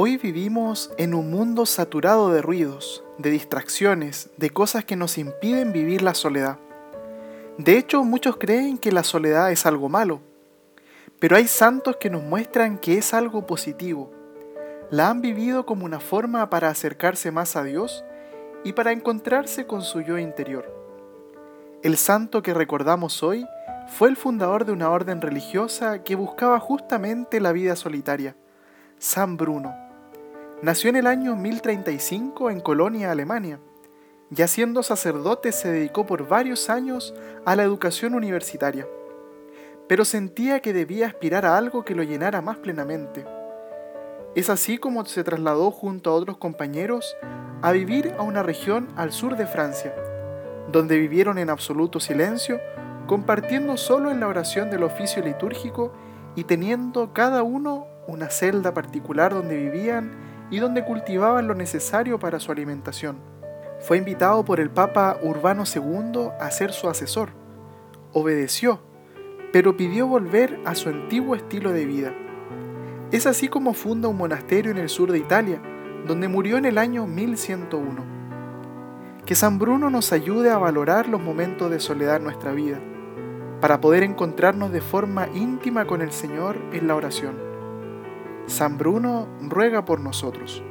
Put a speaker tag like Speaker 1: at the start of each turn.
Speaker 1: Hoy vivimos en un mundo saturado de ruidos, de distracciones, de cosas que nos impiden vivir la soledad. De hecho, muchos creen que la soledad es algo malo, pero hay santos que nos muestran que es algo positivo. La han vivido como una forma para acercarse más a Dios y para encontrarse con su yo interior. El santo que recordamos hoy fue el fundador de una orden religiosa que buscaba justamente la vida solitaria, San Bruno. Nació en el año 1035 en Colonia, Alemania. Ya siendo sacerdote se dedicó por varios años a la educación universitaria, pero sentía que debía aspirar a algo que lo llenara más plenamente. Es así como se trasladó junto a otros compañeros a vivir a una región al sur de Francia, donde vivieron en absoluto silencio compartiendo solo en la oración del oficio litúrgico y teniendo cada uno una celda particular donde vivían y donde cultivaban lo necesario para su alimentación. Fue invitado por el Papa Urbano II a ser su asesor. Obedeció, pero pidió volver a su antiguo estilo de vida. Es así como funda un monasterio en el sur de Italia, donde murió en el año 1101. Que San Bruno nos ayude a valorar los momentos de soledad en nuestra vida para poder encontrarnos de forma íntima con el Señor en la oración. San Bruno ruega por nosotros.